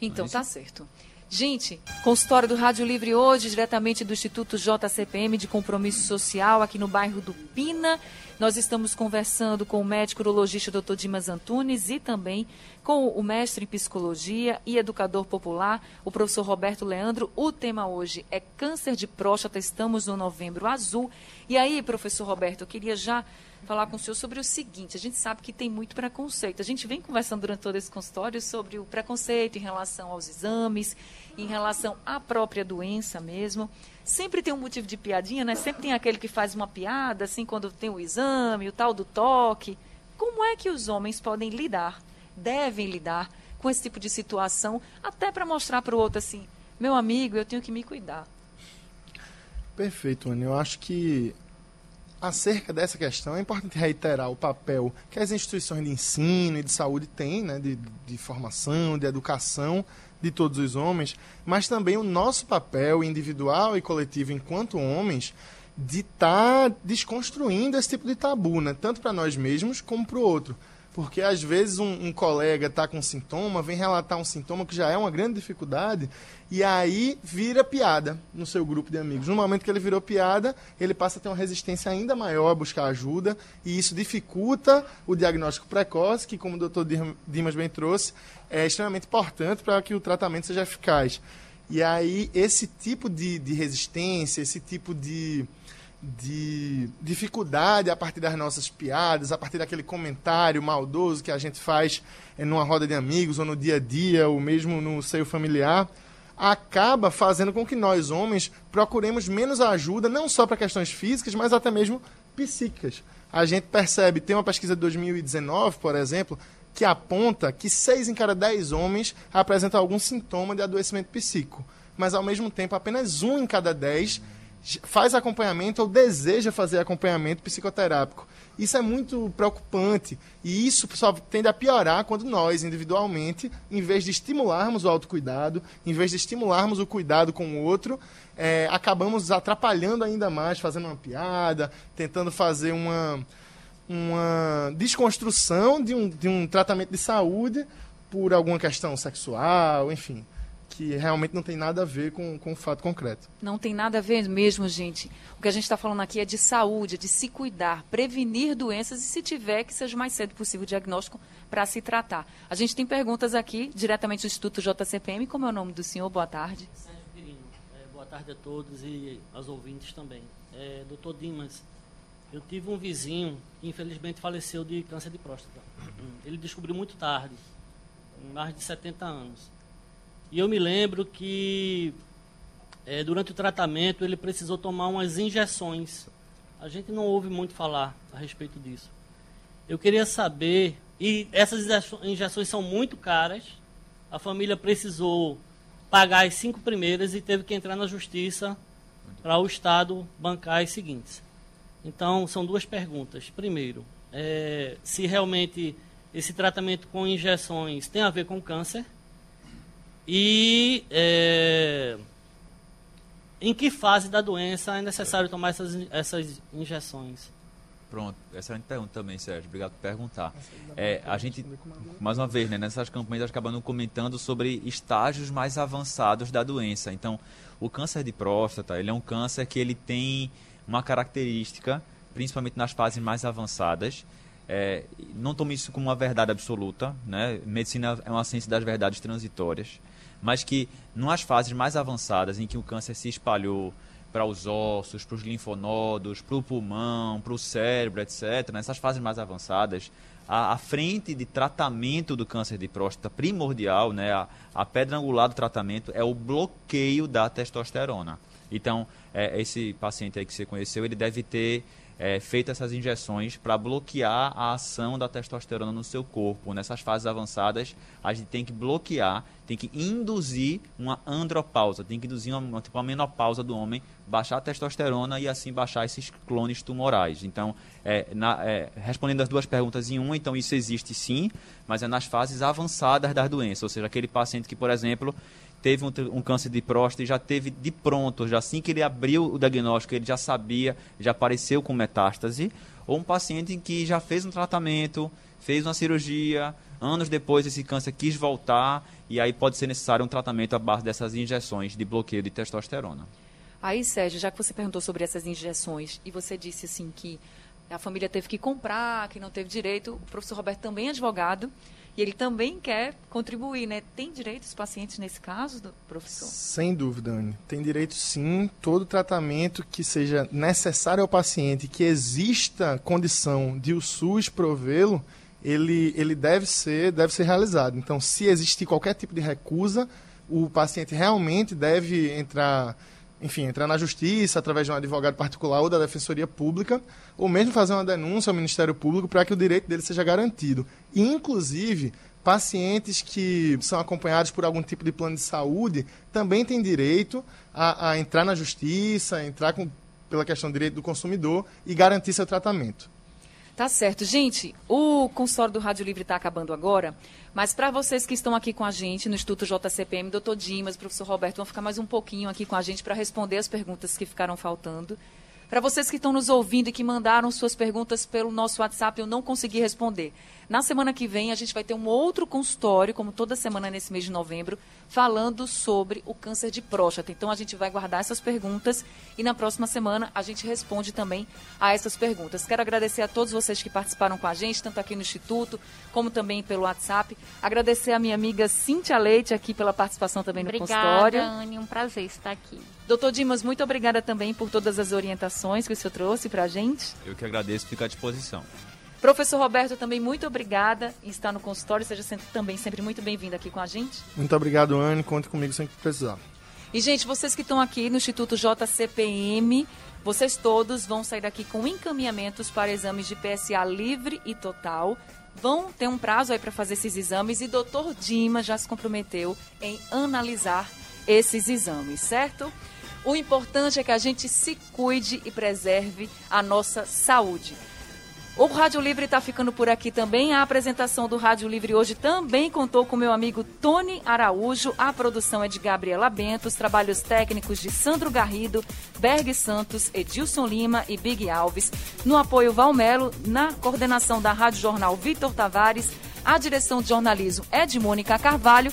Speaker 1: Então, tá certo. Gente, consultório do Rádio Livre hoje, diretamente do Instituto JCPM de Compromisso Social, aqui no bairro do Pina. Nós estamos conversando com o médico urologista Dr. Dimas Antunes e também com o mestre em psicologia e educador popular, o professor Roberto Leandro. O tema hoje é câncer de próstata. Estamos no novembro azul. E aí, professor Roberto, eu queria já falar com o senhor sobre o seguinte: a gente sabe que tem muito preconceito. A gente vem conversando durante todo esse consultório sobre o preconceito em relação aos exames, em relação à própria doença mesmo sempre tem um motivo de piadinha, né? Sempre tem aquele que faz uma piada, assim, quando tem o exame, o tal do toque. Como é que os homens podem lidar, devem lidar com esse tipo de situação, até para mostrar para o outro assim, meu amigo, eu tenho que me cuidar?
Speaker 3: Perfeito, Ana. Eu acho que acerca dessa questão é importante reiterar o papel que as instituições de ensino e de saúde têm, né, de, de formação, de educação, de todos os homens, mas também o nosso papel individual e coletivo enquanto homens de estar tá desconstruindo esse tipo de tabu, né? tanto para nós mesmos como para o outro. Porque às vezes um, um colega está com sintoma, vem relatar um sintoma que já é uma grande dificuldade, e aí vira piada no seu grupo de amigos. No momento que ele virou piada, ele passa a ter uma resistência ainda maior a buscar ajuda, e isso dificulta o diagnóstico precoce, que, como o doutor Dimas bem trouxe, é extremamente importante para que o tratamento seja eficaz. E aí, esse tipo de, de resistência, esse tipo de, de dificuldade a partir das nossas piadas, a partir daquele comentário maldoso que a gente faz em numa roda de amigos ou no dia a dia, ou mesmo no seio familiar, acaba fazendo com que nós, homens, procuremos menos ajuda, não só para questões físicas, mas até mesmo psíquicas. A gente percebe, tem uma pesquisa de 2019, por exemplo, que aponta que 6 em cada 10 homens apresentam algum sintoma de adoecimento psíquico, mas ao mesmo tempo apenas um em cada 10 faz acompanhamento ou deseja fazer acompanhamento psicoterápico. Isso é muito preocupante e isso só tende a piorar quando nós, individualmente, em vez de estimularmos o autocuidado, em vez de estimularmos o cuidado com o outro, é, acabamos atrapalhando ainda mais, fazendo uma piada, tentando fazer uma, uma desconstrução de um, de um tratamento de saúde por alguma questão sexual, enfim que realmente não tem nada a ver com, com o fato concreto.
Speaker 1: Não tem nada a ver mesmo, gente. O que a gente está falando aqui é de saúde, de se cuidar, prevenir doenças e, se tiver, que seja o mais cedo possível o diagnóstico para se tratar. A gente tem perguntas aqui, diretamente do Instituto JCPM. Como é o nome do senhor? Boa tarde.
Speaker 9: Sérgio Pirino. É, boa tarde a todos e aos ouvintes também. É, doutor Dimas, eu tive um vizinho que infelizmente faleceu de câncer de próstata. Ele descobriu muito tarde, com mais de 70 anos. E eu me lembro que é, durante o tratamento ele precisou tomar umas injeções. A gente não ouve muito falar a respeito disso. Eu queria saber, e essas injeções são muito caras, a família precisou pagar as cinco primeiras e teve que entrar na justiça para o Estado bancar as seguintes. Então, são duas perguntas. Primeiro, é, se realmente esse tratamento com injeções tem a ver com câncer e é, em que fase da doença é necessário tomar essas, essas injeções?
Speaker 2: Pronto, excelente pergunta também, Sérgio. Obrigado por perguntar. É, a gente, mais uma vez, né, nessas campanhas acabando comentando sobre estágios mais avançados da doença. Então, o câncer de próstata, ele é um câncer que ele tem uma característica, principalmente nas fases mais avançadas. É, não tome isso como uma verdade absoluta, né? Medicina é uma ciência das verdades transitórias mas que nas fases mais avançadas, em que o câncer se espalhou para os ossos, para os linfonodos, para o pulmão, para o cérebro, etc., nessas fases mais avançadas, a, a, frente de tratamento do câncer de próstata primordial, né, a, a pedra angular do tratamento, é o bloqueio da testosterona. Então, é, esse paciente aí que você conheceu, ele deve ter é, feito essas injeções para bloquear a ação da testosterona no seu corpo. Nessas fases avançadas, a gente tem que bloquear, tem que induzir uma andropausa, tem que induzir uma, tipo, uma menopausa do homem, baixar a testosterona e assim baixar esses clones tumorais. Então, é, na, é, respondendo as duas perguntas em uma, então isso existe sim, mas é nas fases avançadas das doenças, ou seja, aquele paciente que, por exemplo, teve um, um, câncer de próstata e já teve de pronto, já assim que ele abriu o diagnóstico, ele já sabia, já apareceu com metástase, ou um paciente em que já fez um tratamento, fez uma cirurgia, anos depois esse câncer quis voltar e aí pode ser necessário um tratamento à base dessas injeções de bloqueio de testosterona.
Speaker 1: Aí, Sérgio, já que você perguntou sobre essas injeções e você disse assim que a família teve que comprar, que não teve direito, o professor Roberto também é advogado e ele também quer contribuir, né? Tem direito os pacientes nesse caso, professor?
Speaker 3: Sem dúvida, Anne. Tem direito sim. Todo tratamento que seja necessário ao paciente, que exista condição de o SUS provê-lo, ele, ele deve, ser, deve ser realizado. Então, se existir qualquer tipo de recusa, o paciente realmente deve entrar enfim, entrar na justiça através de um advogado particular ou da defensoria pública, ou mesmo fazer uma denúncia ao Ministério Público para que o direito dele seja garantido. E, inclusive, pacientes que são acompanhados por algum tipo de plano de saúde também têm direito a, a entrar na justiça, a entrar com, pela questão do direito do consumidor e garantir seu tratamento.
Speaker 1: Tá certo. Gente, o consultório do Rádio Livre está acabando agora, mas para vocês que estão aqui com a gente no Instituto JCPM, doutor Dimas, professor Roberto, vão ficar mais um pouquinho aqui com a gente para responder as perguntas que ficaram faltando. Para vocês que estão nos ouvindo e que mandaram suas perguntas pelo nosso WhatsApp, eu não consegui responder. Na semana que vem, a gente vai ter um outro consultório, como toda semana nesse mês de novembro, falando sobre o câncer de próstata. Então, a gente vai guardar essas perguntas e na próxima semana a gente responde também a essas perguntas. Quero agradecer a todos vocês que participaram com a gente, tanto aqui no Instituto, como também pelo WhatsApp. Agradecer a minha amiga Cíntia Leite aqui pela participação também no
Speaker 4: Obrigada,
Speaker 1: consultório.
Speaker 4: Anne, um prazer estar aqui.
Speaker 1: Doutor Dimas, muito obrigada também por todas as orientações que o senhor trouxe para a gente.
Speaker 2: Eu que agradeço, fico à disposição.
Speaker 1: Professor Roberto, também muito obrigada em estar no consultório. Seja sempre, também sempre muito bem-vindo aqui com a gente.
Speaker 3: Muito obrigado, Anne. Conte comigo sempre que precisar.
Speaker 1: E, gente, vocês que estão aqui no Instituto JCPM, vocês todos vão sair daqui com encaminhamentos para exames de PSA livre e total. Vão ter um prazo aí para fazer esses exames e doutor Dima já se comprometeu em analisar esses exames, certo? O importante é que a gente se cuide e preserve a nossa saúde. O Rádio Livre está ficando por aqui também. A apresentação do Rádio Livre hoje também contou com meu amigo Tony Araújo. A produção é de Gabriela Bento, os trabalhos técnicos de Sandro Garrido, Berg Santos, Edilson Lima e Big Alves. No apoio Valmelo, na coordenação da Rádio Jornal Vitor Tavares, a direção de jornalismo é de Mônica Carvalho